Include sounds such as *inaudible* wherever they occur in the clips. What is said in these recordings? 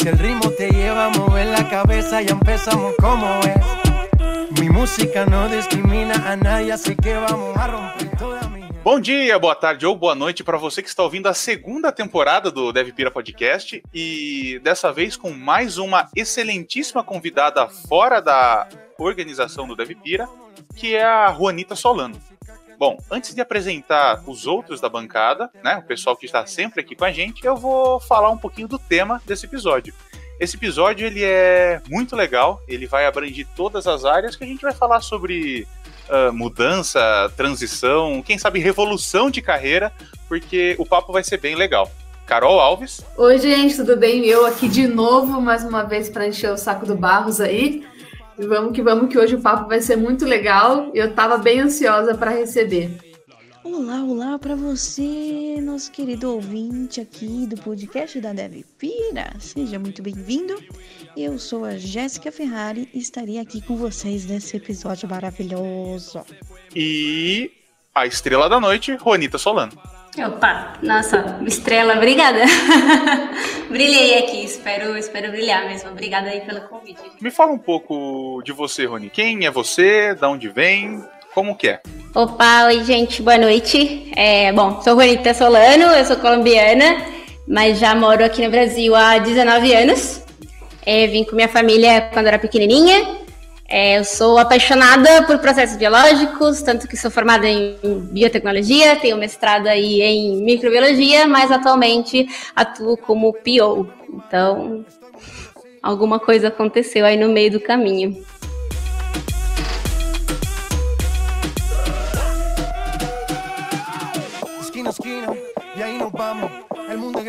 Si el ritmo te lleva a mover la cabeza, empezamos como es. Mi música discrimina a nadie, así que vamos a romper toda mi. Bom dia, boa tarde ou boa noite para você que está ouvindo a segunda temporada do Deve Pira Podcast e dessa vez com mais uma excelentíssima convidada fora da organização do Deve Pira, que é a Juanita Solano. Bom, antes de apresentar os outros da bancada, né, o pessoal que está sempre aqui com a gente, eu vou falar um pouquinho do tema desse episódio. Esse episódio ele é muito legal, ele vai abranger todas as áreas que a gente vai falar sobre uh, mudança, transição, quem sabe revolução de carreira, porque o papo vai ser bem legal. Carol Alves. Oi, gente, tudo bem? Eu aqui de novo, mais uma vez, para encher o saco do Barros aí. E vamos que vamos, que hoje o papo vai ser muito legal. Eu estava bem ansiosa para receber. Olá, olá para você, nosso querido ouvinte aqui do podcast da Dev Pira. Seja muito bem-vindo. Eu sou a Jéssica Ferrari e estarei aqui com vocês nesse episódio maravilhoso. E a estrela da noite, Juanita Solano. Opa, nossa, estrela, obrigada. *laughs* Brilhei aqui, espero, espero brilhar mesmo. Obrigada aí pelo convite. Me fala um pouco de você, Rony. Quem é você? Da onde vem? Como que é? Opa, oi gente, boa noite. É, bom, sou Juanita Solano, eu sou colombiana, mas já moro aqui no Brasil há 19 anos. É, vim com minha família quando era pequenininha é, eu sou apaixonada por processos biológicos, tanto que sou formada em biotecnologia, tenho mestrado aí em microbiologia, mas atualmente atuo como PO. Então, alguma coisa aconteceu aí no meio do caminho.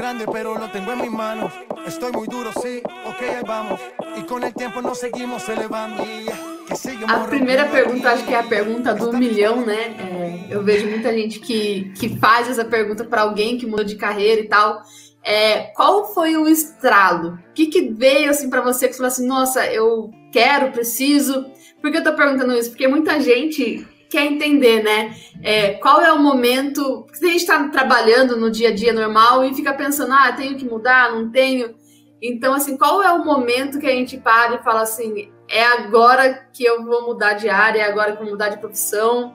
Grande, pero lo tengo en mis manos. Estoy muy duro, sí, ok, ahí vamos. E com o tempo nós seguimos elevando. A primeira pergunta, acho que é a pergunta do milhão, né? É, eu vejo muita gente que, que faz essa pergunta para alguém que mudou de carreira e tal. É, qual foi o estralo? O que, que veio assim para você que falou assim, nossa, eu quero, preciso? Por que eu tô perguntando isso? Porque muita gente quer entender, né? É, qual é o momento. Porque a gente está trabalhando no dia a dia normal e fica pensando, ah, tenho que mudar, não tenho. Então, assim, qual é o momento que a gente para e fala assim, é agora que eu vou mudar de área, é agora que eu vou mudar de profissão?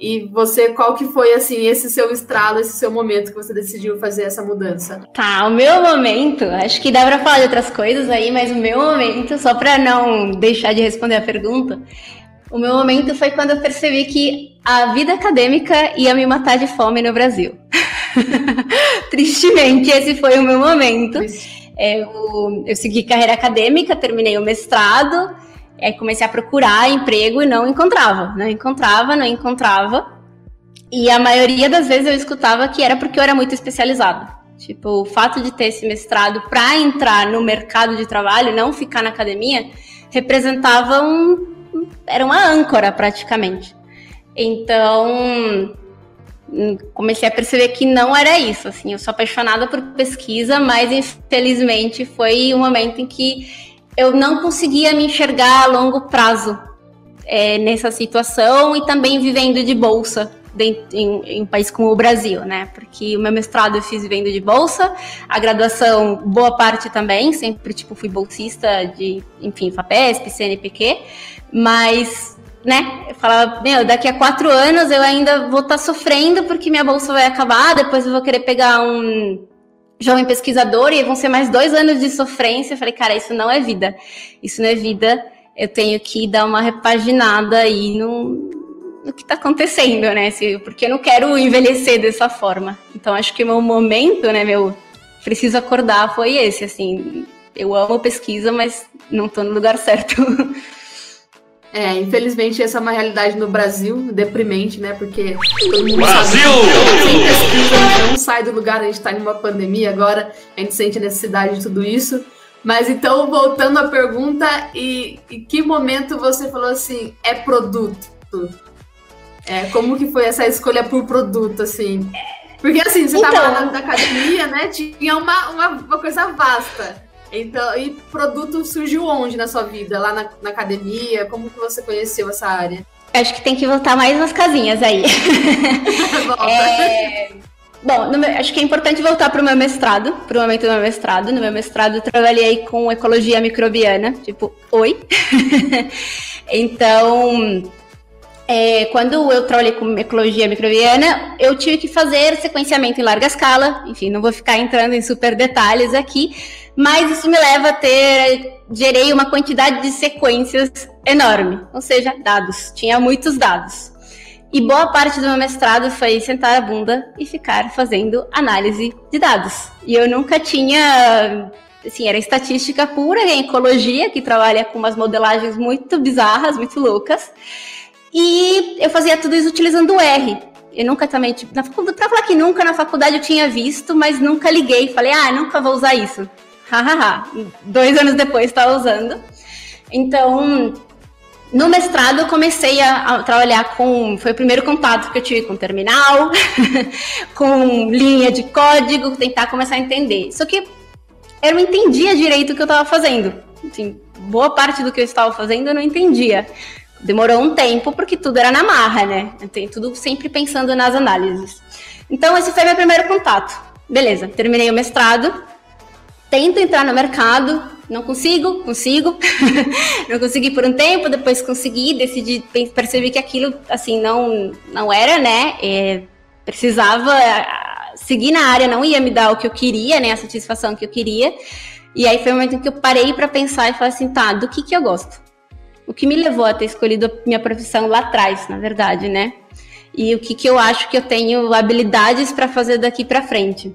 E você, qual que foi, assim, esse seu estralo, esse seu momento que você decidiu fazer essa mudança? Tá, o meu momento, acho que dá pra falar de outras coisas aí, mas o meu momento, só pra não deixar de responder a pergunta, o meu momento foi quando eu percebi que a vida acadêmica ia me matar de fome no Brasil. *laughs* Tristemente, esse foi o meu momento. É, eu, eu segui carreira acadêmica, terminei o mestrado, é, comecei a procurar emprego e não encontrava. Não encontrava, não encontrava. E a maioria das vezes eu escutava que era porque eu era muito especializada. Tipo, o fato de ter esse mestrado para entrar no mercado de trabalho, não ficar na academia, representava um era uma âncora praticamente. Então, comecei a perceber que não era isso, assim, eu sou apaixonada por pesquisa, mas infelizmente foi um momento em que eu não conseguia me enxergar a longo prazo é, nessa situação e também vivendo de bolsa em, em, um país como o Brasil, né? Porque o meu mestrado eu fiz vivendo de bolsa, a graduação, boa parte também, sempre, tipo, fui bolsista de, enfim, FAPESP, CNPq, mas, né, eu falava, meu, daqui a quatro anos eu ainda vou estar tá sofrendo porque minha bolsa vai acabar, depois eu vou querer pegar um jovem pesquisador e vão ser mais dois anos de sofrência. Eu falei, cara, isso não é vida. Isso não é vida. Eu tenho que dar uma repaginada aí no, no que está acontecendo, né? Porque eu não quero envelhecer dessa forma. Então acho que o meu momento, né, meu preciso acordar foi esse, assim. Eu amo pesquisa, mas não estou no lugar certo. *laughs* É, infelizmente essa é uma realidade no Brasil, deprimente, né? Porque todo mundo Brasil! sabe sem pesquisa, a gente não sai do lugar, a gente está em uma pandemia agora, a gente sente a necessidade de tudo isso. Mas então, voltando à pergunta, e, e que momento você falou assim, é produto? É, como que foi essa escolha por produto, assim? Porque assim, você estava então... na, na academia, né? Tinha uma, uma, uma coisa vasta. Então, e produto surgiu onde na sua vida? Lá na, na, academia? Como que você conheceu essa área? Acho que tem que voltar mais umas casinhas aí. *laughs* é, Bom, meu, acho que é importante voltar para o meu mestrado, para o momento do meu mestrado. No meu mestrado, eu trabalhei com ecologia microbiana, tipo, oi. *laughs* então, é, quando eu trabalhei com ecologia microbiana, eu tive que fazer sequenciamento em larga escala. Enfim, não vou ficar entrando em super detalhes aqui, mas isso me leva a ter. Gerei uma quantidade de sequências enorme, ou seja, dados. Tinha muitos dados. E boa parte do meu mestrado foi sentar a bunda e ficar fazendo análise de dados. E eu nunca tinha. Assim, era estatística pura, em ecologia, que trabalha com umas modelagens muito bizarras, muito loucas. E eu fazia tudo isso utilizando o R. Eu nunca também, tipo, na faculdade, pra falar que nunca na faculdade eu tinha visto, mas nunca liguei. Falei, ah, nunca vou usar isso. *laughs* Hahaha. Dois anos depois estava usando. Então, no mestrado, eu comecei a, a, trabalhar com. Foi o primeiro contato que eu tive com terminal, *laughs* com linha de código, tentar começar a entender. Só que eu não entendia direito o que eu estava fazendo. Assim, boa parte do que eu estava fazendo eu não entendia. Demorou um tempo, porque tudo era na marra, né? Tenho tudo sempre pensando nas análises. Então, esse foi meu primeiro contato. Beleza, terminei o mestrado, tento entrar no mercado, não consigo, consigo, *laughs* não consegui por um tempo, depois consegui, decidi, percebi que aquilo, assim, não, não era, né, é, precisava seguir na área, não ia me dar o que eu queria, né, a satisfação que eu queria, e aí foi o momento que eu parei para pensar e falei assim, tá, do que que eu gosto? O que me levou a ter escolhido a minha profissão lá atrás, na verdade, né, e o que que eu acho que eu tenho habilidades para fazer daqui para frente.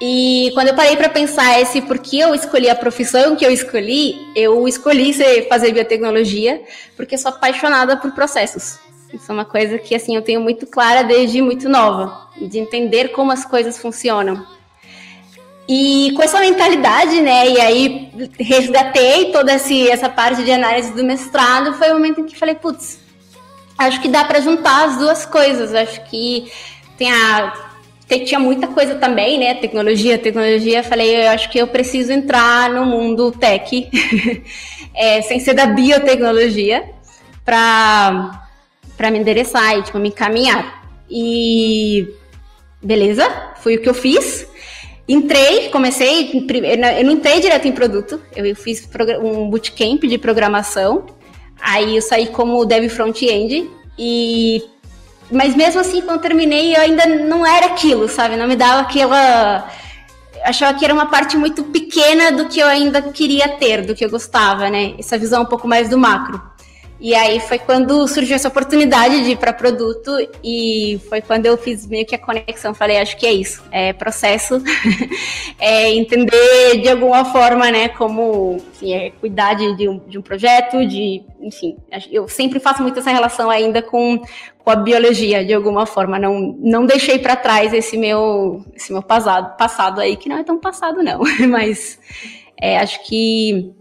E quando eu parei para pensar esse porque eu escolhi a profissão que eu escolhi, eu escolhi fazer biotecnologia porque sou apaixonada por processos. Isso é uma coisa que assim eu tenho muito clara desde muito nova, de entender como as coisas funcionam. E com essa mentalidade, né, e aí resgatei toda essa parte de análise do mestrado, foi o momento em que falei, putz, acho que dá para juntar as duas coisas. Acho que tem a tinha muita coisa também, né? Tecnologia, tecnologia. Falei, eu acho que eu preciso entrar no mundo tech, *laughs* é, sem ser da biotecnologia, para me endereçar e tipo, me encaminhar. E beleza, foi o que eu fiz. Entrei, comecei, eu não entrei direto em produto, eu fiz um bootcamp de programação, aí eu saí como dev front-end e mas mesmo assim, quando terminei, eu ainda não era aquilo, sabe? Não me dava aquela. achava que era uma parte muito pequena do que eu ainda queria ter, do que eu gostava, né? Essa visão um pouco mais do macro. E aí foi quando surgiu essa oportunidade de ir para produto e foi quando eu fiz meio que a conexão. Falei, acho que é isso, é processo, *laughs* é entender de alguma forma, né, como enfim, é cuidar de, de, um, de um projeto, de, enfim, eu sempre faço muito essa relação ainda com, com a biologia de alguma forma. Não, não deixei para trás esse meu, esse meu passado, passado aí que não é tão passado não, *laughs* mas é, acho que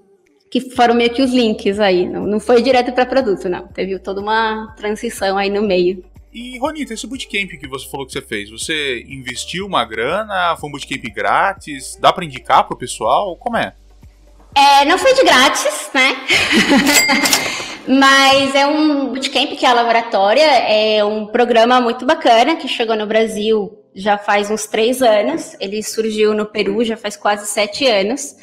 que foram meio que os links aí. Não, não foi direto para produto, não. Teve toda uma transição aí no meio. E, Ronita, esse bootcamp que você falou que você fez, você investiu uma grana? Foi um bootcamp grátis? Dá para indicar pro pessoal? Como é? É, não foi de grátis, né? *laughs* Mas é um bootcamp que é a Laboratória, é um programa muito bacana que chegou no Brasil já faz uns três anos. Ele surgiu no Peru já faz quase sete anos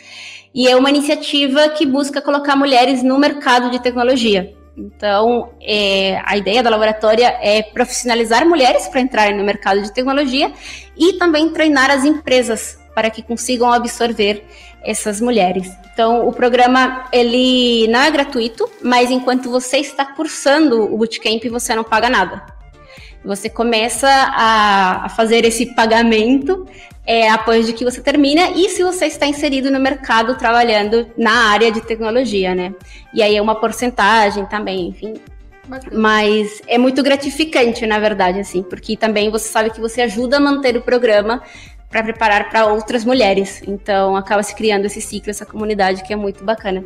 e é uma iniciativa que busca colocar mulheres no mercado de tecnologia. Então, é, a ideia da laboratória é profissionalizar mulheres para entrarem no mercado de tecnologia e também treinar as empresas para que consigam absorver essas mulheres. Então, o programa ele não é gratuito, mas enquanto você está cursando o bootcamp, você não paga nada. Você começa a, a fazer esse pagamento é, após de que você termina e se você está inserido no mercado trabalhando na área de tecnologia, né? E aí é uma porcentagem também, enfim. Mas é muito gratificante, na verdade, assim, porque também você sabe que você ajuda a manter o programa para preparar para outras mulheres. Então acaba se criando esse ciclo, essa comunidade que é muito bacana.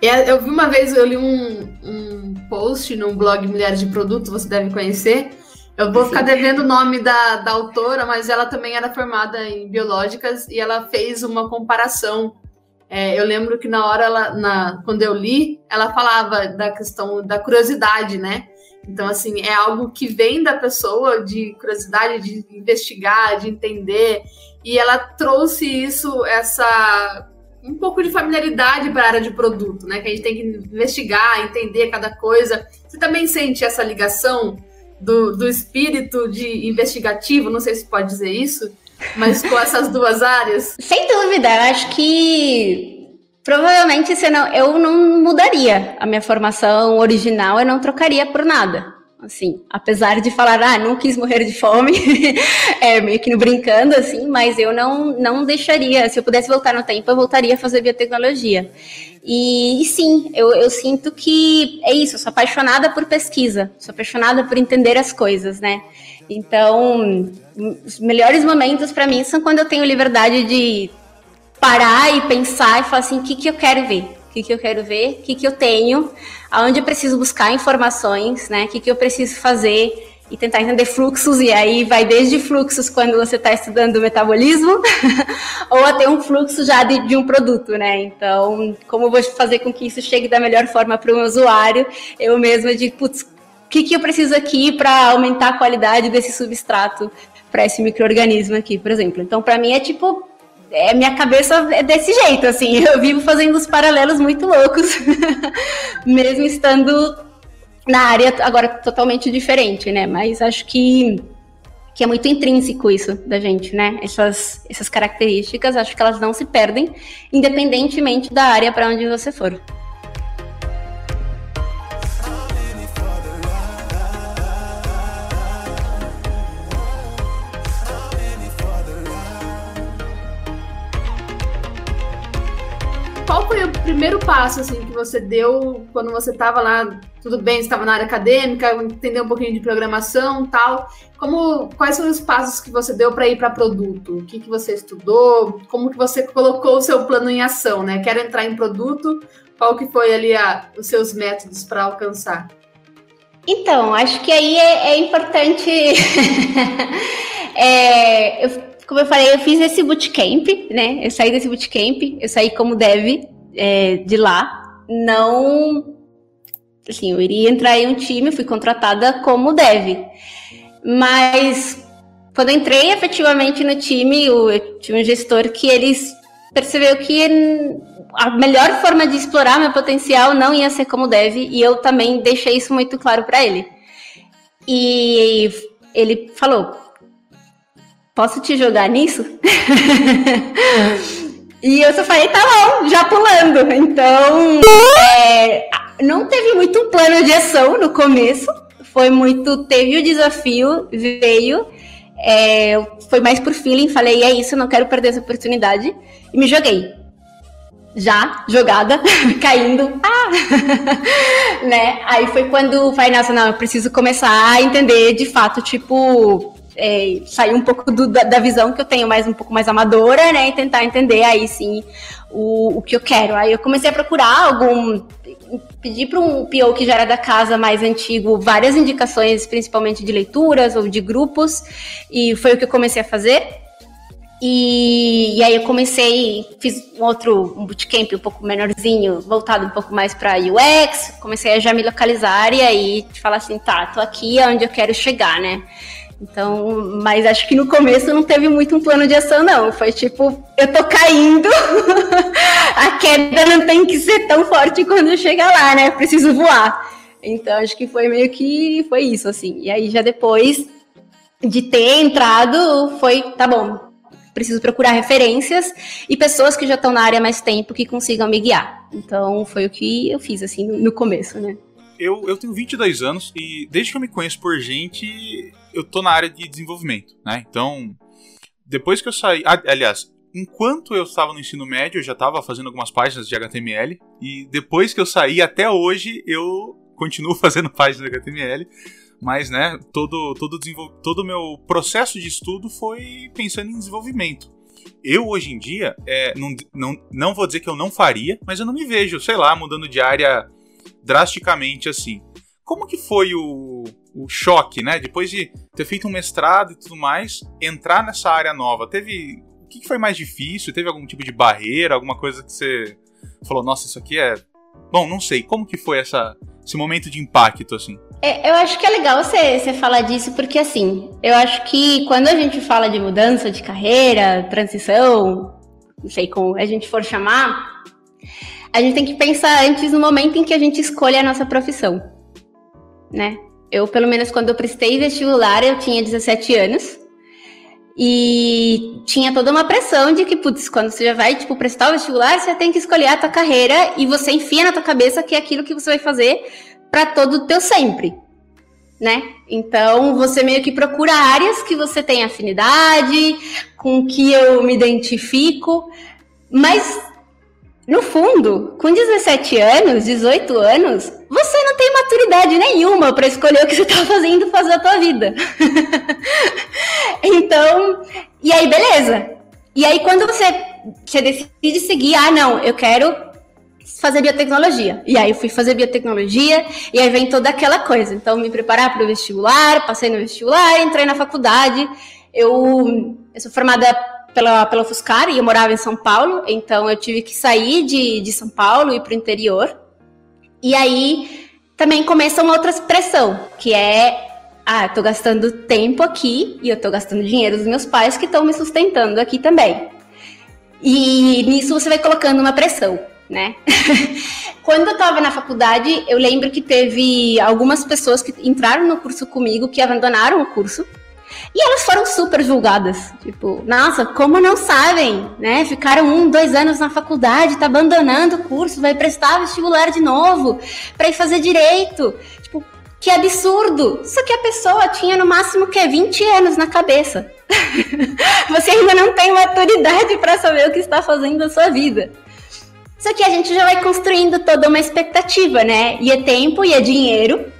Eu vi uma vez, eu li um, um post no blog Mulheres de Produto, você deve conhecer, eu vou ficar devendo o nome da, da autora, mas ela também era formada em biológicas e ela fez uma comparação. É, eu lembro que na hora, ela, na, quando eu li, ela falava da questão da curiosidade, né? Então, assim, é algo que vem da pessoa de curiosidade, de investigar, de entender. E ela trouxe isso, essa um pouco de familiaridade para a área de produto, né? Que a gente tem que investigar, entender cada coisa. Você também sente essa ligação do, do espírito de investigativo? Não sei se pode dizer isso, mas com essas duas áreas? *laughs* Sem dúvida, eu acho que provavelmente você não, eu não mudaria a minha formação original, eu não trocaria por nada. Assim, apesar de falar, ah, não quis morrer de fome, *laughs* é meio que no brincando, assim, mas eu não, não deixaria, se eu pudesse voltar no tempo, eu voltaria a fazer biotecnologia. E, e sim, eu, eu sinto que é isso, eu sou apaixonada por pesquisa, sou apaixonada por entender as coisas, né? Então, os melhores momentos para mim são quando eu tenho liberdade de parar e pensar e falar assim, o que, que eu quero ver? Que, que eu quero ver? O que, que eu tenho? Aonde eu preciso buscar informações, né? O que, que eu preciso fazer? e tentar entender fluxos, e aí vai desde fluxos quando você está estudando metabolismo, *laughs* ou até um fluxo já de, de, um produto, né? Então, como eu vou fazer com que isso chegue da melhor forma para o meu usuário, eu mesma digo, putz, o que, que eu preciso aqui para aumentar a qualidade desse substrato para esse microorganismo aqui, por exemplo. Então, para mim é tipo é, minha cabeça é desse jeito, assim, *laughs* eu vivo fazendo os paralelos muito loucos, *laughs* mesmo estando na área agora totalmente diferente, né? Mas acho que, que é muito intrínseco isso da gente, né? Essas, essas características, acho que elas não se perdem, independentemente da área para onde você for. Primeiro passo assim que você deu quando você estava lá? Tudo bem, estava na área acadêmica, entendeu um pouquinho de programação, tal. Como quais foram os passos que você deu para ir para produto? O que, que você estudou? Como que você colocou o seu plano em ação, né? Quero entrar em produto. Qual que foi ali a, os seus métodos para alcançar? Então, acho que aí é, é importante. *laughs* é, eu como eu falei, eu fiz esse bootcamp, né? Eu saí desse bootcamp, eu saí como dev é, de lá. Não. Assim, eu iria entrar em um time, fui contratada como dev. Mas quando entrei efetivamente no time, eu tinha um gestor que eles percebeu que a melhor forma de explorar meu potencial não ia ser como dev, e eu também deixei isso muito claro para ele. E ele falou: posso te jogar nisso? *laughs* e eu só falei, tá bom, já pulando. Então, é, não teve muito um plano de ação no começo. Foi muito, teve o desafio, veio. É, foi mais por feeling, falei, é isso, não quero perder essa oportunidade. E me joguei. Já, jogada, *laughs* caindo. Ah! *laughs* né? Aí foi quando falei, nossa, não, eu preciso começar a entender de fato, tipo, é, sair um pouco do, da, da, visão que eu tenho mais um pouco mais amadora, né? E tentar entender aí sim o, o que eu quero. Aí eu comecei a procurar algum. Pedi para um PO que já era da casa mais antigo várias indicações, principalmente de leituras ou de grupos, e foi o que eu comecei a fazer. E, e, aí eu comecei, fiz um outro um bootcamp um pouco menorzinho, voltado um pouco mais para UX, comecei a já me localizar e aí falar assim, tá, tô aqui onde eu quero chegar, né? Então, mas acho que no começo não teve muito um plano de ação, não. Foi tipo, eu tô caindo, *laughs* a queda não tem que ser tão forte quando chegar lá, né? Preciso voar. Então, acho que foi meio que foi isso, assim. E aí, já depois de ter entrado, foi, tá bom, preciso procurar referências e pessoas que já estão na área há mais tempo que consigam me guiar. Então, foi o que eu fiz, assim, no, no começo, né? Eu, eu tenho 22 anos e desde que eu me conheço por gente, eu tô na área de desenvolvimento, né? Então, depois que eu saí. Aliás, enquanto eu estava no ensino médio, eu já estava fazendo algumas páginas de HTML. E depois que eu saí, até hoje, eu continuo *laughs* fazendo páginas de HTML. Mas, né, todo todo todo o meu processo de estudo foi pensando em desenvolvimento. Eu, hoje em dia, é, não, não, não vou dizer que eu não faria, mas eu não me vejo, sei lá, mudando de área drasticamente assim. Como que foi o, o choque, né? Depois de ter feito um mestrado e tudo mais, entrar nessa área nova, teve. O que foi mais difícil? Teve algum tipo de barreira, alguma coisa que você falou, nossa, isso aqui é. Bom, não sei. Como que foi essa, esse momento de impacto, assim? É, eu acho que é legal você, você falar disso, porque assim, eu acho que quando a gente fala de mudança de carreira, transição, não sei como a gente for chamar, a gente tem que pensar antes no momento em que a gente escolhe a nossa profissão, né? Eu, pelo menos, quando eu prestei vestibular, eu tinha 17 anos. E tinha toda uma pressão de que, putz, quando você já vai, tipo, prestar o vestibular, você tem que escolher a tua carreira e você enfia na tua cabeça que é aquilo que você vai fazer para todo o teu sempre, né? Então, você meio que procura áreas que você tem afinidade, com que eu me identifico, mas no fundo, com 17 anos, 18 anos, você não tem maturidade nenhuma para escolher o que você está fazendo fazer a tua vida. *laughs* então, e aí beleza. E aí quando você, você decide seguir, ah não, eu quero fazer biotecnologia. E aí eu fui fazer biotecnologia e aí vem toda aquela coisa. Então me preparar para o vestibular, passei no vestibular, entrei na faculdade. Eu, eu sou formada pela, pela Fuscar e eu morava em São Paulo, então eu tive que sair de, de São Paulo e ir para o interior. E aí também começa uma outra pressão, que é ah, eu tô gastando tempo aqui e eu tô gastando dinheiro dos meus pais que estão me sustentando aqui também. E nisso você vai colocando uma pressão, né? *laughs* Quando eu tava na faculdade, eu lembro que teve algumas pessoas que entraram no curso comigo que abandonaram o curso e elas foram super julgadas. Tipo, nossa, como não sabem, né? Ficaram um, dois anos na faculdade, tá abandonando o curso, vai prestar vestibular de novo para ir fazer direito. Tipo, que absurdo! Só que a pessoa tinha no máximo que 20 anos na cabeça. *laughs* Você ainda não tem maturidade para saber o que está fazendo na sua vida. Só que a gente já vai construindo toda uma expectativa, né? E é tempo e é dinheiro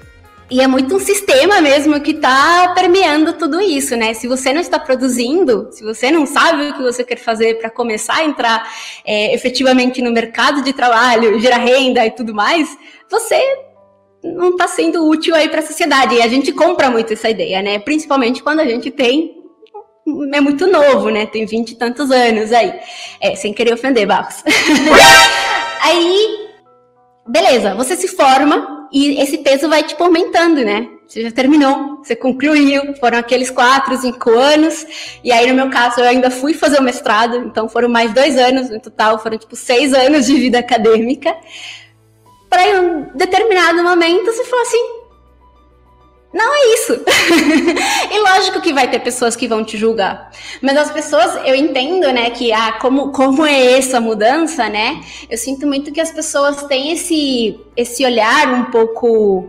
e é muito um sistema mesmo que está permeando tudo isso, né? Se você não está produzindo, se você não sabe o que você quer fazer para começar a entrar é, efetivamente no mercado de trabalho, gerar renda e tudo mais, você não está sendo útil aí para a sociedade. E a gente compra muito essa ideia, né? Principalmente quando a gente tem é muito novo, né? Tem vinte e tantos anos aí. É, sem querer ofender, Barros. *laughs* aí, beleza, você se forma, e esse peso vai te aumentando, né? Você já terminou, você concluiu, foram aqueles quatro, cinco anos, e aí no meu caso eu ainda fui fazer o mestrado, então foram mais dois anos, no total foram tipo seis anos de vida acadêmica. Para em um determinado momento você falou assim, não é isso. *laughs* e lógico que vai ter pessoas que vão te julgar. Mas as pessoas, eu entendo, né, que ah, como, como é essa mudança, né? Eu sinto muito que as pessoas têm esse, esse olhar um pouco.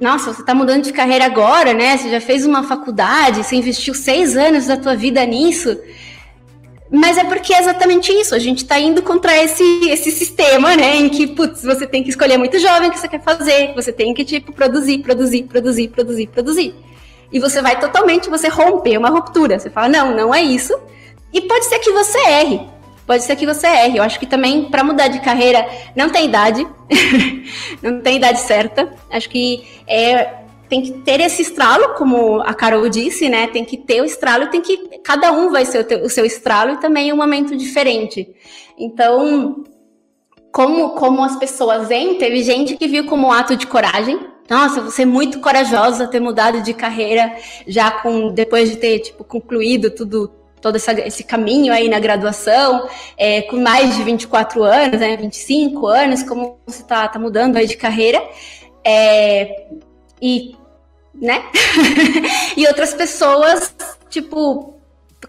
Nossa, você está mudando de carreira agora, né? Você já fez uma faculdade, você investiu seis anos da tua vida nisso. Mas é porque é exatamente isso. A gente está indo contra esse, esse sistema, né? Em que, putz, você tem que escolher muito jovem o que você quer fazer. Você tem que, tipo, produzir, produzir, produzir, produzir, produzir. E você vai totalmente, você romper uma ruptura. Você fala, não, não é isso. E pode ser que você erre. Pode ser que você erre. Eu acho que também, para mudar de carreira, não tem idade. *laughs* não tem idade certa. Acho que é tem que ter esse estralo, como a Carol disse, né? Tem que ter o estralo tem que. Cada um vai ser o, o seu estralo e também um momento diferente. Então, como, como as pessoas veem, teve gente que viu como um ato de coragem. Nossa, você é muito corajosa ter mudado de carreira já com depois de ter tipo, concluído tudo, todo essa, esse caminho aí na graduação, é, com mais de 24 anos, né, 25 anos, como você está tá mudando aí de carreira. É, e, né? *laughs* e outras pessoas, tipo,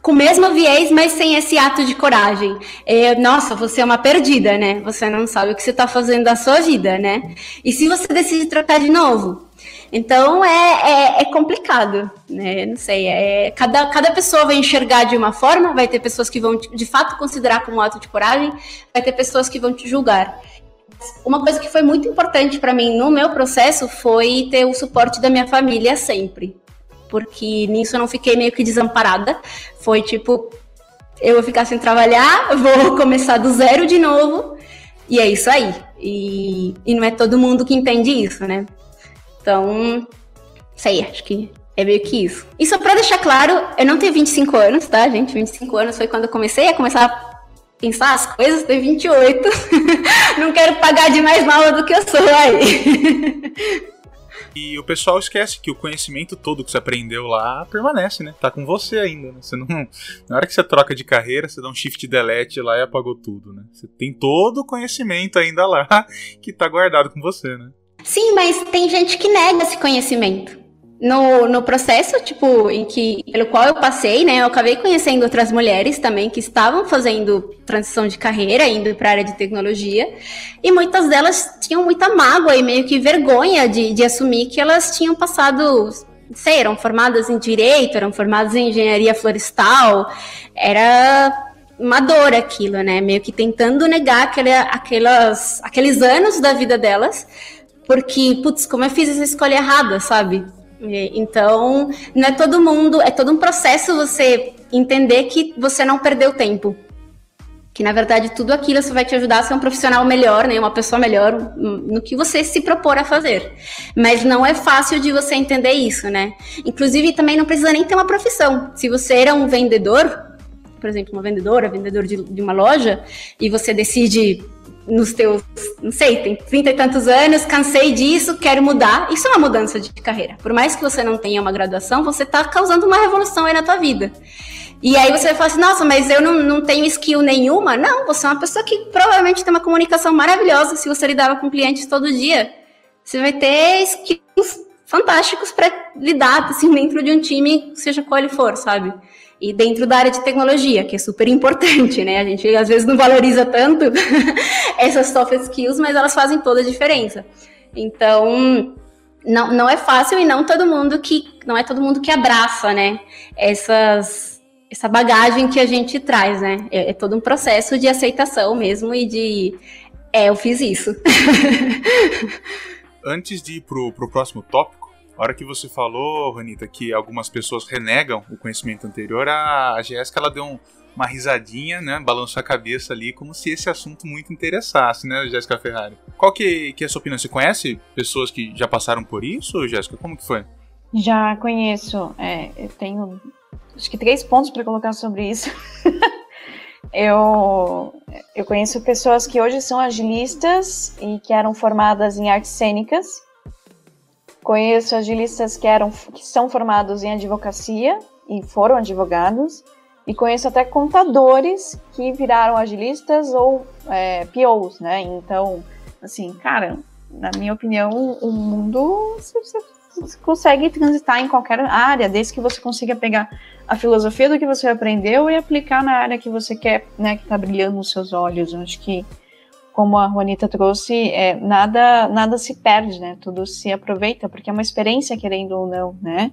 com o mesmo viés, mas sem esse ato de coragem. É, nossa, você é uma perdida, né? Você não sabe o que você está fazendo da sua vida, né? E se você decide trocar de novo? Então é, é, é, complicado, né? Não sei, é, cada, cada pessoa vai enxergar de uma forma, vai ter pessoas que vão de fato considerar como um ato de coragem, vai ter pessoas que vão te julgar. Uma coisa que foi muito importante para mim no meu processo foi ter o suporte da minha família sempre. Porque nisso eu não fiquei meio que desamparada. Foi tipo, eu vou ficar sem trabalhar, *laughs* vou começar do zero de novo. E é isso aí. E, e não é todo mundo que entende isso, né? Então, sei, acho que é meio que isso. E só pra deixar claro, eu não tenho 25 anos, tá, gente? 25 anos foi quando eu comecei a começar pensar as coisas, tenho 28. *laughs* não quero pagar de mais nova do que eu sou aí. E o pessoal esquece que o conhecimento todo que você aprendeu lá permanece, né? Tá com você ainda, né? Você não, na hora que você troca de carreira, você dá um shift delete lá e apagou tudo, né? Você tem todo o conhecimento ainda lá *laughs* que tá guardado com você, né? Sim, mas tem gente que nega esse conhecimento no, no processo, tipo, em que, pelo qual eu passei, né, eu acabei conhecendo outras mulheres também que estavam fazendo transição de carreira, indo para a área de tecnologia, e muitas delas tinham muita mágoa e meio que vergonha de, de assumir que elas tinham passado, sei, eram formadas em direito, eram formadas em engenharia florestal, era uma dor aquilo, né, meio que tentando negar aquele, aquelas, aqueles anos da vida delas, porque, putz, como eu fiz essa escolha errada, sabe? Então, não é todo mundo, é todo um processo você entender que você não perdeu tempo. Que na verdade tudo aquilo vai te ajudar a ser um profissional melhor, né, uma pessoa melhor no que você se propor a fazer. Mas não é fácil de você entender isso, né? Inclusive também não precisa nem ter uma profissão. Se você era um vendedor, por exemplo, uma vendedora, vendedor de, de uma loja, e você decide nos teus, não sei, tem 30 e tantos anos, cansei disso, quero mudar. Isso é uma mudança de carreira. Por mais que você não tenha uma graduação, você está causando uma revolução aí na tua vida. E aí você vai falar assim, nossa, mas eu não, não tenho skill nenhuma. Não, você é uma pessoa que provavelmente tem uma comunicação maravilhosa se você lidava com clientes todo dia. Você vai ter skills fantásticos para lidar assim, dentro de um time, seja qual ele for, sabe? E dentro da área de tecnologia, que é super importante, né? A gente às vezes não valoriza tanto *laughs* essas soft skills, mas elas fazem toda a diferença. Então, não, não é fácil e não todo mundo que não é todo mundo que abraça, né? Essas essa bagagem que a gente traz, né? É, é todo um processo de aceitação mesmo e de é, eu fiz isso. *laughs* Antes de ir pro, pro próximo tópico, hora que você falou, Ranita, que algumas pessoas renegam o conhecimento anterior, a, Jéssica ela deu um, uma risadinha, né? Balançou a cabeça ali, como se esse assunto muito interessasse, né, Jéssica Ferrari? Qual que, que é a sua opinião? Você conhece pessoas que já passaram por isso, Jéssica? Como que foi? Já conheço. É, eu tenho acho que três pontos para colocar sobre isso. *laughs* eu, eu conheço pessoas que hoje são agilistas e que eram formadas em artes cênicas Conheço agilistas que, eram, que são formados em advocacia e foram advogados. E conheço até contadores que viraram agilistas ou é, POs, né? Então, assim, cara, na minha opinião, o mundo você, consegue transitar em qualquer área, desde que você consiga pegar a filosofia do que você aprendeu e aplicar na área que você quer, né, que está brilhando nos seus olhos. Eu acho que como a Juanita trouxe, é, nada, nada se perde, né? Tudo se aproveita, porque é uma experiência, querendo ou não, né?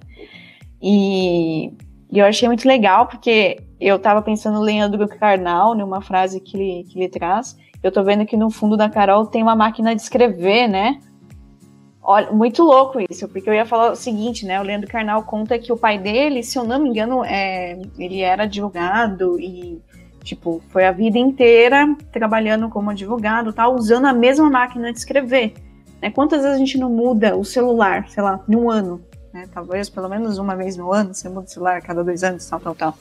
E, e eu achei muito legal, porque eu estava pensando no Leandro Carnal, numa frase que ele, que ele traz. Eu estou vendo que no fundo da Carol tem uma máquina de escrever, né? Olha, muito louco isso, porque eu ia falar o seguinte, né? O Leandro Carnal conta que o pai dele, se eu não me engano, é, ele era advogado e Tipo, foi a vida inteira trabalhando como advogado, tá usando a mesma máquina de escrever. Né? Quantas vezes a gente não muda o celular, sei lá, num ano? Né? Talvez pelo menos uma vez no ano, você muda o celular a cada dois anos, tal, tal, tal.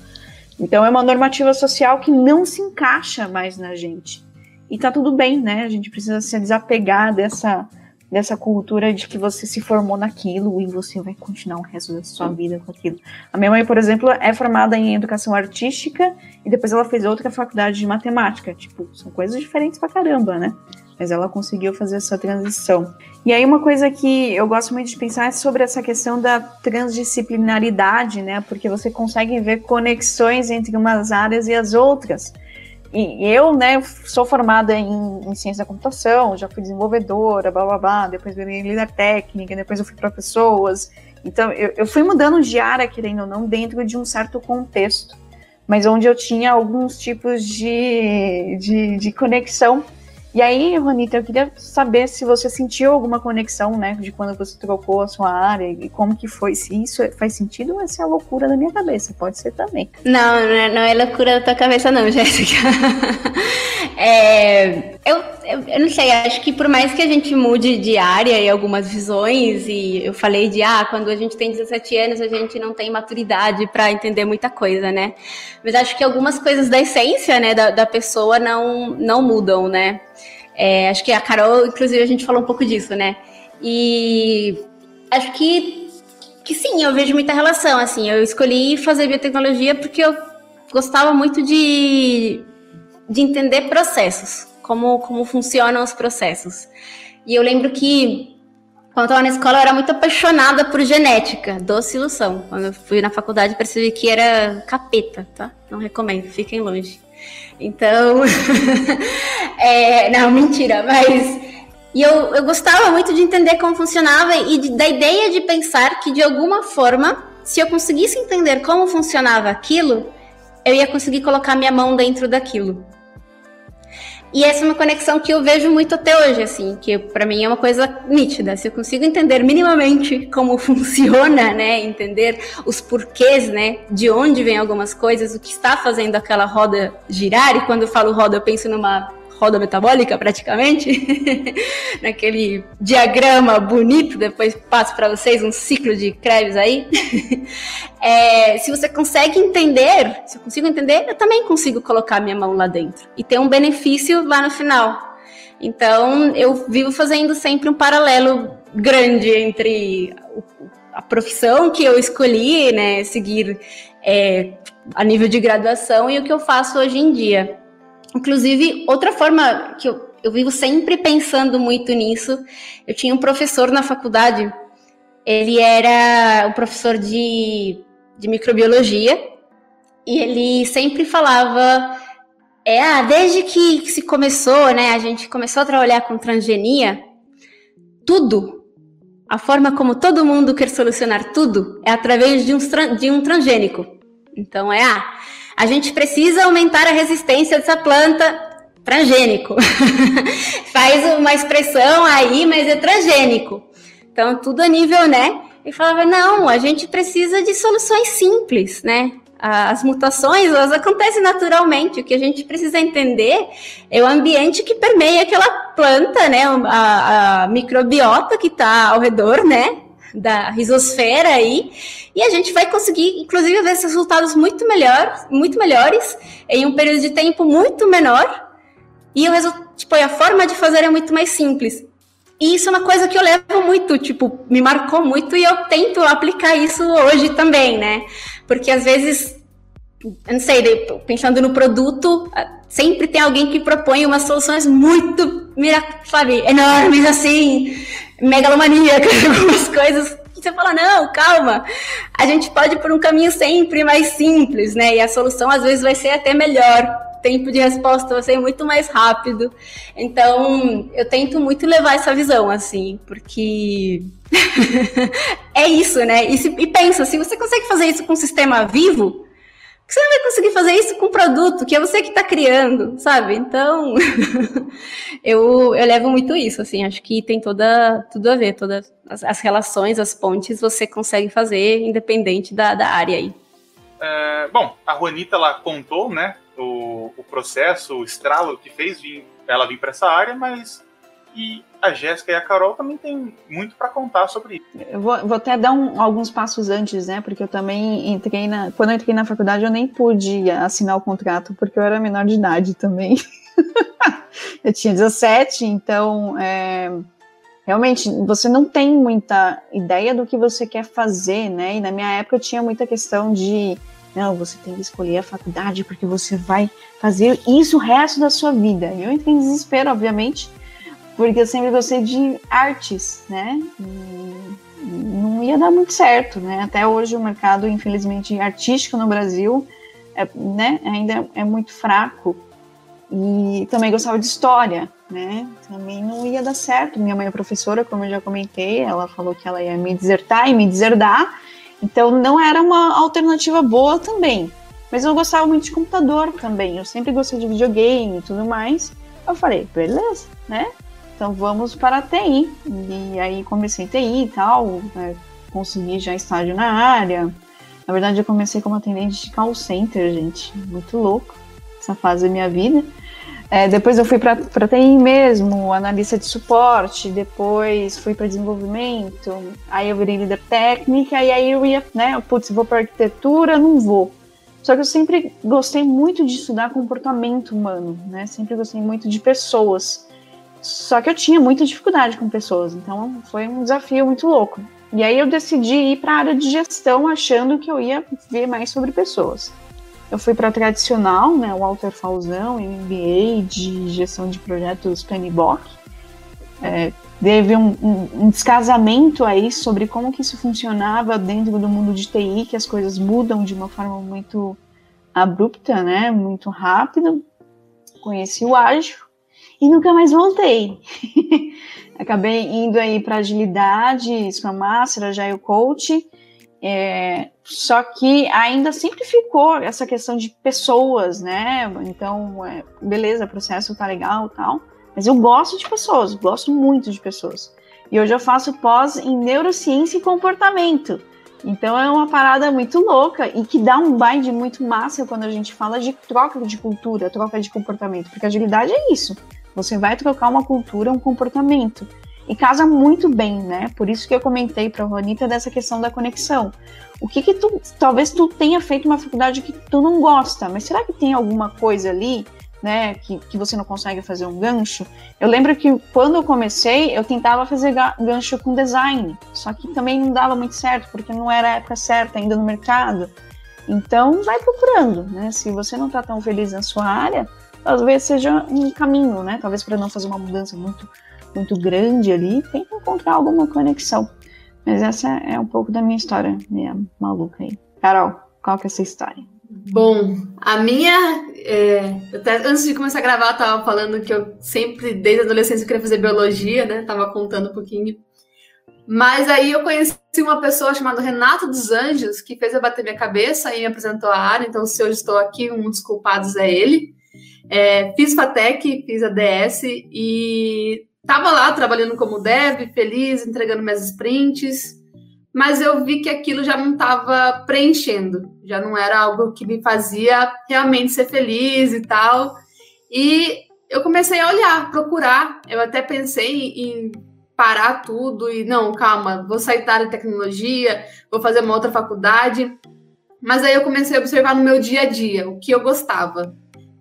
Então é uma normativa social que não se encaixa mais na gente. E tá tudo bem, né? A gente precisa se desapegar dessa dessa cultura de que você se formou naquilo e você vai continuar o resto da sua vida com aquilo. A minha mãe, por exemplo, é formada em educação artística e depois ela fez outra faculdade de matemática. Tipo, são coisas diferentes pra caramba, né? Mas ela conseguiu fazer essa transição. E aí uma coisa que eu gosto muito de pensar é sobre essa questão da transdisciplinaridade, né? Porque você consegue ver conexões entre umas áreas e as outras. E eu, né, sou formada em, em, ciência da computação, já fui desenvolvedora, blá blá blá, depois virei líder técnica, depois eu fui para pessoas. Então, eu, eu fui mudando de área, querendo ou não, dentro de um certo contexto, mas onde eu tinha alguns tipos de, de, de conexão e aí, Ronita, eu queria saber se você sentiu alguma conexão, né, de quando você trocou a sua área e como que foi, se isso faz sentido ou se é loucura da minha cabeça, pode ser também. Não, não é, é loucura da tua cabeça não, Jéssica. *laughs* é, eu, eu, eu, não sei, acho que por mais que a gente mude de área e algumas visões, e eu falei de, ah, quando a gente tem 17 anos, a gente não tem maturidade para entender muita coisa, né? Mas acho que algumas coisas da essência, né, da, da pessoa não, não mudam, né? É, acho que a Carol, inclusive, a gente falou um pouco disso, né? E Acho que, que sim, eu vejo muita relação. Assim, eu escolhi fazer biotecnologia porque eu gostava muito de, de entender processos, como, como funcionam os processos. E eu lembro que quando eu estava na escola, eu era muito apaixonada por genética, doce ilusão. Quando eu fui na faculdade, percebi que era capeta, tá? Não recomendo, fiquem longe. Então, *laughs* é, não, mentira, mas e eu, eu gostava muito de entender como funcionava e de, da ideia de pensar que de alguma forma, se eu conseguisse entender como funcionava aquilo, eu ia conseguir colocar minha mão dentro daquilo. E essa é uma conexão que eu vejo muito até hoje, assim, que para mim é uma coisa nítida. Se eu consigo entender minimamente como *laughs* funciona, né, entender os porquês, né, de onde vem algumas coisas, o que está fazendo aquela roda girar, e quando eu falo roda, eu penso numa roda metabólica, praticamente, *laughs* naquele diagrama bonito, depois passo para vocês um ciclo de Krebs aí. *laughs* é, se você consegue entender, se eu consigo entender, eu também consigo colocar minha mão lá dentro e ter um benefício lá no final. Então, eu vivo fazendo sempre um paralelo grande entre a profissão que eu escolhi, né, seguir é, a nível de graduação e o que eu faço hoje em dia. Inclusive, outra forma que eu, eu vivo sempre pensando muito nisso, eu tinha um professor na faculdade, ele era um professor de, de microbiologia, e ele sempre falava, é, ah, desde que se começou, né, a gente começou a trabalhar com transgenia, tudo, a forma como todo mundo quer solucionar tudo é através de um, de um transgênico. Então é, ah, a gente precisa aumentar a resistência dessa planta transgênico. *laughs* Faz uma expressão aí, mas é transgênico. Então, tudo a nível, né? E falava, não, a gente precisa de soluções simples, né? As mutações, elas acontecem naturalmente. O que a gente precisa entender é o ambiente que permeia aquela planta, né? A, a microbiota que está ao redor, né? Da risosfera aí, e a gente vai conseguir, inclusive, ver esses resultados muito melhor, muito melhores em um período de tempo muito menor. E o tipo, a forma de fazer é muito mais simples. E isso é uma coisa que eu levo muito, tipo, me marcou muito e eu tento aplicar isso hoje também, né? Porque às vezes, eu não sei, pensando no produto, sempre tem alguém que propõe umas soluções muito, sabe, enormes assim, megalomaníaca, *laughs* algumas coisas você fala, não, calma, a gente pode ir por um caminho sempre mais simples, né? E a solução às vezes vai ser até melhor, o tempo de resposta vai ser muito mais rápido. Então, eu tento muito levar essa visão, assim, porque *laughs* é isso, né? E, se, e pensa, se você consegue fazer isso com um sistema vivo, você não vai conseguir fazer isso com o produto que é você que está criando, sabe? Então, *laughs* eu, eu levo muito isso, assim, acho que tem toda, tudo a ver, todas as, as relações, as pontes, você consegue fazer independente da, da área aí. É, bom, a Juanita, ela contou, né, o, o processo, o estralo que fez vir, ela vir para essa área, mas e a Jéssica e a Carol também têm muito para contar sobre isso. Eu vou, vou até dar um, alguns passos antes, né? Porque eu também entrei na. Quando eu entrei na faculdade, eu nem pude assinar o contrato, porque eu era menor de idade também. *laughs* eu tinha 17, então. É, realmente, você não tem muita ideia do que você quer fazer, né? E na minha época tinha muita questão de. Não, você tem que escolher a faculdade porque você vai fazer isso o resto da sua vida. Eu entrei em desespero, obviamente porque eu sempre gostei de artes, né? E não ia dar muito certo, né? Até hoje o mercado, infelizmente, artístico no Brasil, é, né, ainda é muito fraco. E também gostava de história, né? Também não ia dar certo. Minha mãe é professora, como eu já comentei, ela falou que ela ia me desertar e me deserdar. Então não era uma alternativa boa também. Mas eu gostava muito de computador também. Eu sempre gostei de videogame e tudo mais. Eu falei, beleza, né? Então vamos para a TI. E aí comecei TI e tal, né, consegui já estágio na área. Na verdade, eu comecei como atendente de call center, gente. Muito louco essa fase da minha vida. É, depois eu fui para TI mesmo, analista de suporte, depois fui para desenvolvimento, aí eu virei líder técnica, e aí eu ia, né, putz, vou para arquitetura, não vou. Só que eu sempre gostei muito de estudar comportamento humano, né, sempre gostei muito de pessoas. Só que eu tinha muita dificuldade com pessoas, então foi um desafio muito louco. E aí eu decidi ir para a área de gestão, achando que eu ia ver mais sobre pessoas. Eu fui para a tradicional, né, Walter Falzão, MBA de gestão de projetos PMBOK. É, teve um, um, um, descasamento aí sobre como que isso funcionava dentro do mundo de TI, que as coisas mudam de uma forma muito abrupta, né, muito rápido. Conheci o ágil e nunca mais voltei. *laughs* Acabei indo aí para agilidade, Scrum Master, Agile Coach, é, só que ainda sempre ficou essa questão de pessoas, né? Então, é, beleza, processo tá legal tal, mas eu gosto de pessoas, gosto muito de pessoas. E hoje eu faço pós em neurociência e comportamento. Então é uma parada muito louca e que dá um bind muito massa quando a gente fala de troca de cultura, troca de comportamento, porque agilidade é isso. Você vai trocar uma cultura, um comportamento. E casa muito bem, né? Por isso que eu comentei para a Ronita dessa questão da conexão. O que que tu, talvez tu tenha feito uma faculdade que tu não gosta, mas será que tem alguma coisa ali, né, que, que você não consegue fazer um gancho? Eu lembro que quando eu comecei, eu tentava fazer gancho com design, só que também não dava muito certo, porque não era a época certa ainda no mercado. Então, vai procurando, né? Se você não está tão feliz na sua área, talvez seja um caminho, né? Talvez para não fazer uma mudança muito muito grande ali, tem que encontrar alguma conexão. Mas essa é um pouco da minha história, minha maluca aí. Carol, qual que é essa história? Bom, a minha. É, até antes de começar a gravar, eu tava falando que eu sempre, desde a adolescência, eu queria fazer biologia, né? Tava contando um pouquinho. Mas aí eu conheci uma pessoa chamada Renato dos Anjos, que fez eu bater minha cabeça e me apresentou a área. Então, se hoje estou aqui, um dos culpados é ele. É, fiz FATEC, fiz a DS e Tava lá trabalhando como dev, feliz, entregando minhas sprints, mas eu vi que aquilo já não estava preenchendo, já não era algo que me fazia realmente ser feliz e tal. E eu comecei a olhar, procurar. Eu até pensei em parar tudo e não, calma, vou sair da área de tecnologia, vou fazer uma outra faculdade. Mas aí eu comecei a observar no meu dia a dia o que eu gostava.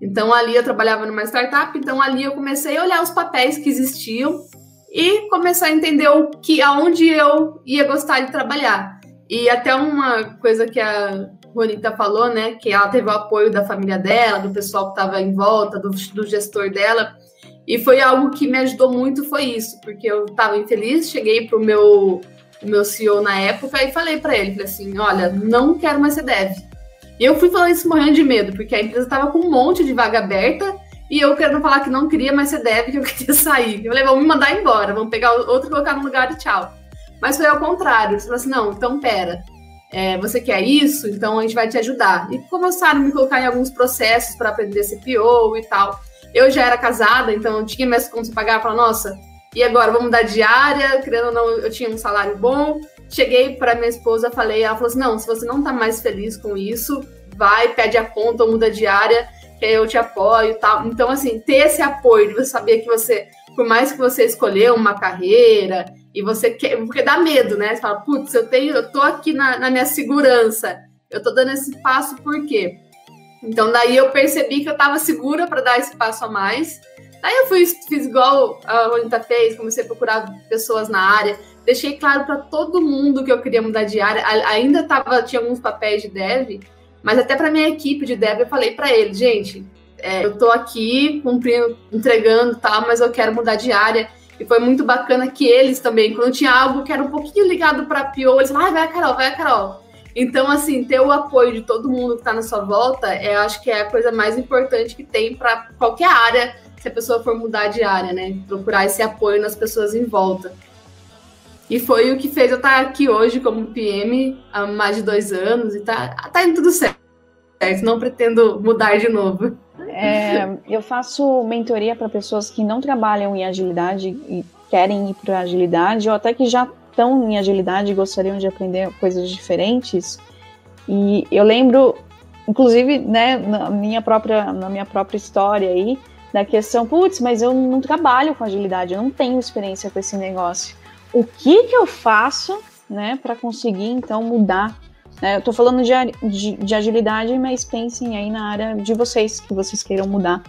Então ali eu trabalhava numa startup, então ali eu comecei a olhar os papéis que existiam e começar a entender o que aonde eu ia gostar de trabalhar. E até uma coisa que a Ronita falou, né, que ela teve o apoio da família dela, do pessoal que estava em volta, do, do gestor dela. E foi algo que me ajudou muito, foi isso, porque eu estava infeliz, cheguei para o meu, meu CEO na época e falei para ele, falei assim, olha, não quero mais ser dev eu fui falando isso morrendo de medo, porque a empresa estava com um monte de vaga aberta e eu querendo falar que não queria mais ser dev, que eu *laughs* queria sair. Eu falei, vamos me mandar embora, vamos pegar outro colocar no lugar e tchau. Mas foi ao contrário. Você falou assim, não, então pera. É, você quer isso? Então a gente vai te ajudar. E começaram a me colocar em alguns processos para aprender CPO e tal. Eu já era casada, então eu tinha minhas contas para pagar. Falei, nossa, e agora? Vamos dar diária? Querendo ou não, eu tinha um salário bom. Cheguei para minha esposa, falei, ela falou assim: não, se você não tá mais feliz com isso, vai, pede a conta muda a diária, que eu te apoio tal. Então, assim, ter esse apoio de você saber que você, por mais que você escolheu uma carreira e você quer, porque dá medo, né? Você fala, putz, eu tenho, eu tô aqui na, na minha segurança, eu tô dando esse passo por quê? Então, daí eu percebi que eu tava segura para dar esse passo a mais. Daí eu fui, fiz igual a Ronita fez, comecei a procurar pessoas na área deixei claro para todo mundo que eu queria mudar de área. Ainda tava, tinha alguns papéis de dev, mas até para minha equipe de dev eu falei para eles, gente, é, eu tô aqui cumprindo, entregando tal, mas eu quero mudar de área. E foi muito bacana que eles também, quando tinha algo que era um pouquinho ligado para PO, eles falaram, ah, vai a Carol, vai a Carol. Então, assim, ter o apoio de todo mundo que está na sua volta, é, eu acho que é a coisa mais importante que tem para qualquer área, se a pessoa for mudar de área, né? Procurar esse apoio nas pessoas em volta. E foi o que fez eu estar aqui hoje como PM há mais de dois anos e tá, tá indo tudo certo. Não pretendo mudar de novo. É, eu faço mentoria para pessoas que não trabalham em agilidade e querem ir para agilidade, ou até que já estão em agilidade e gostariam de aprender coisas diferentes. E eu lembro, inclusive, né, na minha própria, na minha própria história aí, da questão, putz, mas eu não trabalho com agilidade, eu não tenho experiência com esse negócio o que que eu faço, né, para conseguir então mudar. Né? Eu estou falando de, de, de, agilidade, mas pensem aí na área de vocês, que vocês queiram mudar.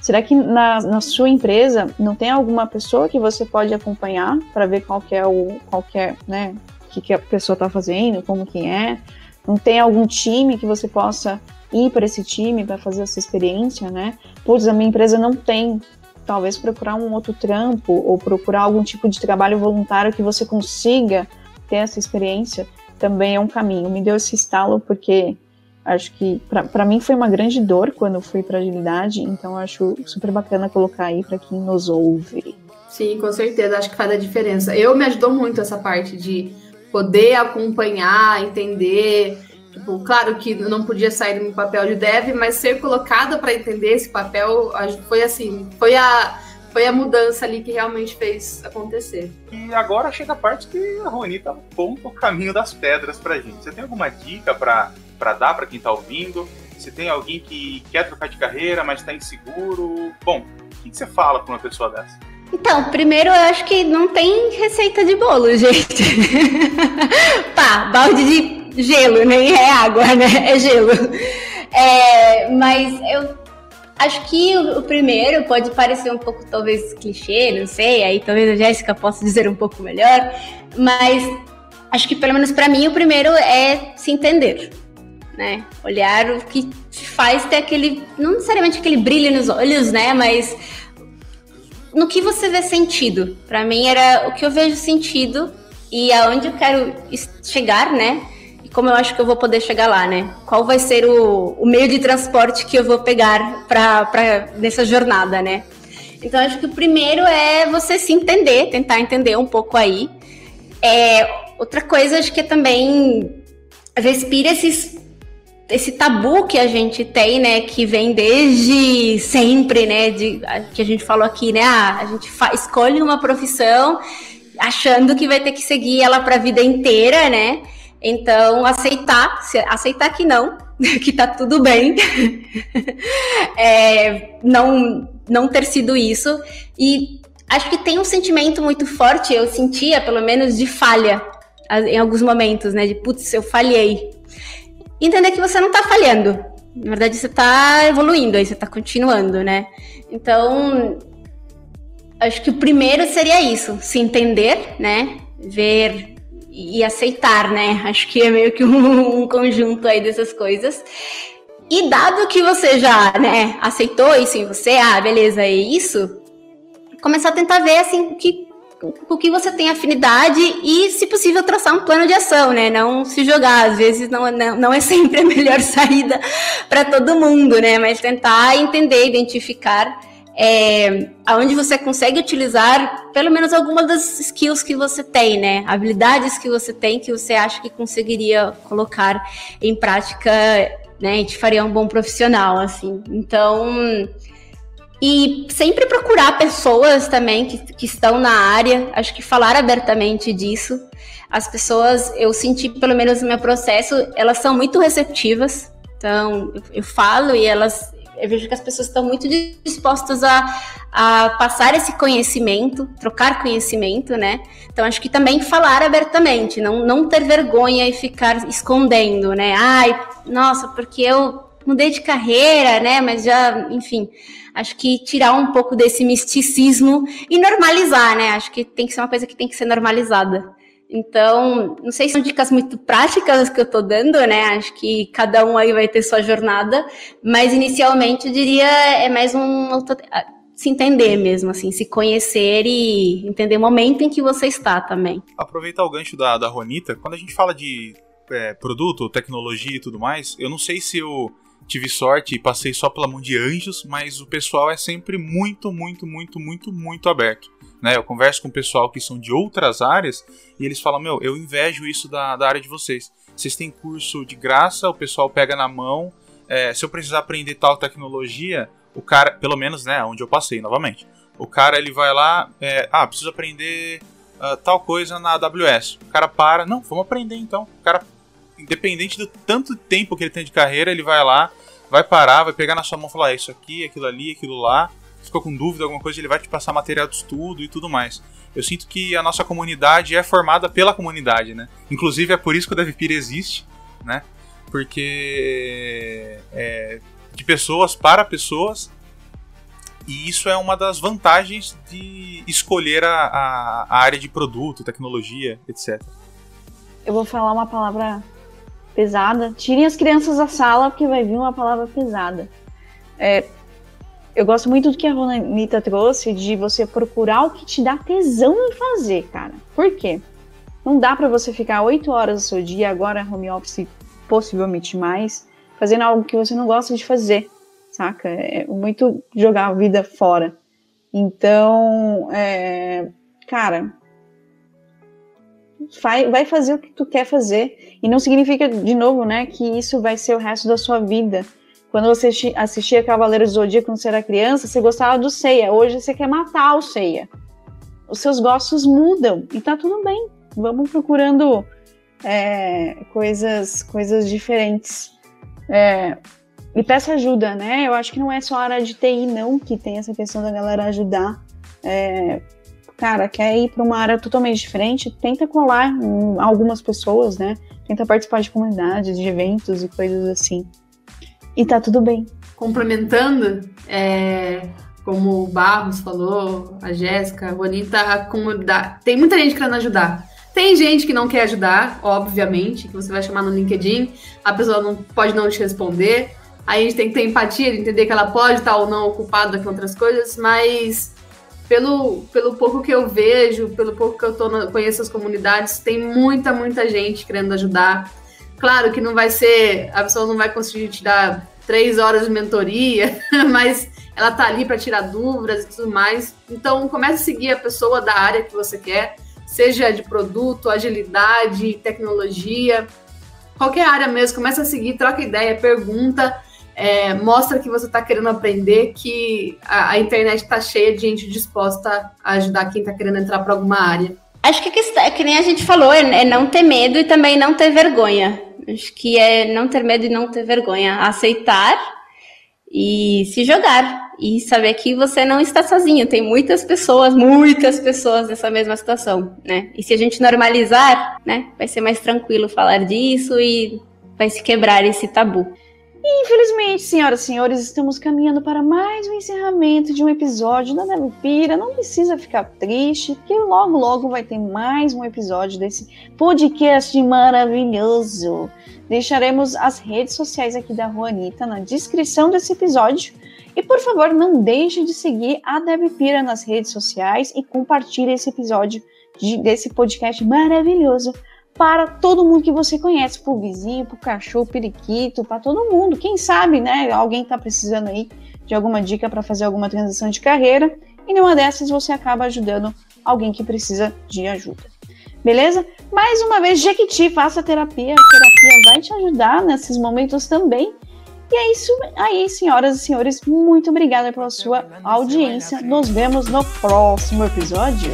Será que na, na sua empresa não tem alguma pessoa que você pode acompanhar para ver qual é o qual é, né, que, que a pessoa está fazendo, como que é. Não tem algum time que você possa ir para esse time para fazer essa experiência, né? Putz, a minha empresa não tem. Talvez procurar um outro trampo ou procurar algum tipo de trabalho voluntário que você consiga ter essa experiência também é um caminho. Me deu esse estalo porque acho que para mim foi uma grande dor quando fui para agilidade, então acho super bacana colocar aí para quem nos ouve. Sim, com certeza, acho que faz a diferença. Eu me ajudou muito essa parte de poder acompanhar, entender. Tipo, claro que não podia sair do meu papel de dev, mas ser colocada para entender esse papel foi assim, foi a foi a mudança ali que realmente fez acontecer. E agora chega a parte que a Ronita aponta o caminho das pedras pra gente. Você tem alguma dica para dar para quem tá ouvindo? Se tem alguém que quer trocar de carreira, mas está inseguro, bom, o que, que você fala para uma pessoa dessa? Então, primeiro eu acho que não tem receita de bolo, *laughs* gente. Pá, balde de gelo, nem é água, *laughs* né? É gelo. É, mas eu acho que o, o, primeiro pode parecer um pouco, talvez, clichê, não sei, aí talvez a Jéssica possa dizer um pouco melhor, mas acho que pelo menos para mim o primeiro é se entender. Né? Olhar o que te faz ter aquele, não necessariamente aquele brilho nos olhos, né? Mas no que você vê sentido. Para mim era o que eu vejo sentido e aonde eu quero chegar, né? Como eu acho que eu vou poder chegar lá, né? Qual vai ser o, o meio de transporte que eu vou pegar para nessa jornada, né? Então acho que o primeiro é você se entender, tentar entender um pouco aí. É, outra coisa acho que é também respira esses esse tabu que a gente tem, né, que vem desde sempre, né, de, que a gente falou aqui, né, ah, a gente escolhe uma profissão achando que vai ter que seguir ela para a vida inteira, né? Então, aceitar, aceitar que não, *laughs* que tá tudo bem, *laughs* é, não, não ter sido isso. E acho que tem um sentimento muito forte, eu sentia, pelo menos, de falha em alguns momentos, né? De putz, eu falhei entender que você não está falhando. Na verdade, você está evoluindo, aí você está continuando, né? Então, acho que o primeiro seria isso, se entender, né? Ver e aceitar, né? Acho que é meio que um, um conjunto aí dessas coisas. E dado que você já, né, aceitou isso em você, ah, beleza, é isso, começar a tentar ver, assim, que o que você tem afinidade e, se possível, traçar um plano de ação, né? Não se jogar. Às vezes não, não, não é *laughs* sempre a melhor saída para todo mundo, né? Mas tentar entender, identificar é, aonde você consegue utilizar pelo menos algumas das skills que você tem, né? Habilidades que você tem que você acha que conseguiria colocar em prática, né? E te faria um bom profissional, assim. Então e sempre procurar pessoas também que, que estão na área, acho que falar abertamente disso. As pessoas, eu senti, pelo menos no meu processo, elas são muito receptivas. Então, eu, eu falo e elas, eu vejo que as pessoas estão muito dispostas a, a passar esse conhecimento, trocar conhecimento, né? Então, acho que também falar abertamente, não, não ter vergonha e ficar escondendo, né? Ai, nossa, porque eu mudei de carreira, né? Mas já, enfim acho que tirar um pouco desse misticismo e normalizar, né? Acho que tem que ser uma coisa que tem que ser normalizada. Então, não sei se são dicas muito práticas que eu tô dando, né? Acho que cada um aí vai ter sua jornada, mas inicialmente eu diria é mais um se entender mesmo, assim, se conhecer e entender o momento em que você está também. Aproveitar o gancho da, da Ronita, quando a gente fala de é, produto, tecnologia e tudo mais, eu não sei se eu tive sorte e passei só pela mão de anjos, mas o pessoal é sempre muito, muito, muito, muito, muito aberto. Né? Eu converso com o pessoal que são de outras áreas e eles falam: Meu, eu invejo isso da, da área de vocês. Vocês têm curso de graça, o pessoal pega na mão. É, se eu precisar aprender tal tecnologia, o cara, pelo menos, né, onde eu passei novamente, o cara ele vai lá, é, ah, preciso aprender uh, tal coisa na AWS. O cara para, não, vamos aprender então. O cara independente do tanto tempo que ele tem de carreira, ele vai lá, vai parar, vai pegar na sua mão e falar: ah, Isso aqui, aquilo ali, aquilo lá. Ficou com dúvida, alguma coisa, ele vai te passar material de estudo e tudo mais. Eu sinto que a nossa comunidade é formada pela comunidade, né? Inclusive é por isso que o DevPeer existe, né? Porque é de pessoas para pessoas e isso é uma das vantagens de escolher a, a, a área de produto, tecnologia, etc. eu vou falar uma palavra pesada. Tirem as crianças da sala, porque vai vir uma palavra pesada. É, eu gosto muito do que a Ronanita trouxe, de você procurar o que te dá tesão em fazer, cara. Por quê? Não dá para você ficar oito horas do seu dia, agora home office possivelmente mais, fazendo algo que você não gosta de fazer, saca? É muito jogar a vida fora. Então, é, cara, vai fazer o que tu quer fazer. E não significa, de novo, né, que isso vai ser o resto da sua vida. Quando você assistia Cavaleiros do Zodíaco quando você era criança, você gostava do Seiya. Hoje você quer matar o Seiya. Os seus gostos mudam e tá tudo bem. Vamos procurando é, coisas, coisas diferentes. É, e peça ajuda, né? Eu acho que não é só a área de TI, não, que tem essa questão da galera ajudar. É, cara, quer ir para uma área totalmente diferente, tenta colar em algumas pessoas, né? Tenta participar de comunidades, de eventos e coisas assim. E tá tudo bem. Complementando, é, como o Barros falou, a Jéssica, a Bonita, a comunidade. Tem muita gente querendo ajudar. Tem gente que não quer ajudar, obviamente, que você vai chamar no LinkedIn, a pessoa não pode não te responder. Aí a gente tem que ter empatia, de entender que ela pode estar ou não ocupada com outras coisas, mas pelo, pelo pouco que eu vejo, pelo pouco que eu tô no, conheço as comunidades, tem muita, muita gente querendo ajudar. Claro que não vai ser, a pessoa não vai conseguir te dar três horas de mentoria, *laughs* mas ela tá ali para tirar dúvidas e tudo mais. Então comece a seguir a pessoa da área que você quer, seja de produto, agilidade, tecnologia, qualquer área mesmo. Comece a seguir, troca ideia, pergunta é, mostra que você está querendo aprender, que a, a internet está cheia de gente disposta a ajudar quem está querendo entrar para alguma área. Acho que, é que nem a gente falou, é, é não ter medo e também não ter vergonha. Acho que é não ter medo e não ter vergonha. Aceitar e se jogar. E saber que você não está sozinho. Tem muitas pessoas, muitas pessoas nessa mesma situação, né? E se a gente normalizar, né? Vai ser mais tranquilo falar disso e vai se quebrar esse tabu. E infelizmente, senhoras e senhores, estamos caminhando para mais um encerramento de um episódio da Nevipira. Não precisa ficar triste, porque logo logo vai ter mais um episódio desse podcast maravilhoso. Deixaremos as redes sociais aqui da Juanita na descrição desse episódio. E por favor, não deixe de seguir a Devipira nas redes sociais e compartilhe esse episódio de, desse podcast maravilhoso para todo mundo que você conhece, pro vizinho, pro cachorro, periquito, para todo mundo. Quem sabe, né? Alguém está precisando aí de alguma dica para fazer alguma transição de carreira e numa dessas você acaba ajudando alguém que precisa de ajuda. Beleza? Mais uma vez, Jequiti, faça terapia. A terapia vai te ajudar nesses momentos também. E é isso aí, senhoras e senhores. Muito obrigada pela sua audiência. Nos vemos no próximo episódio.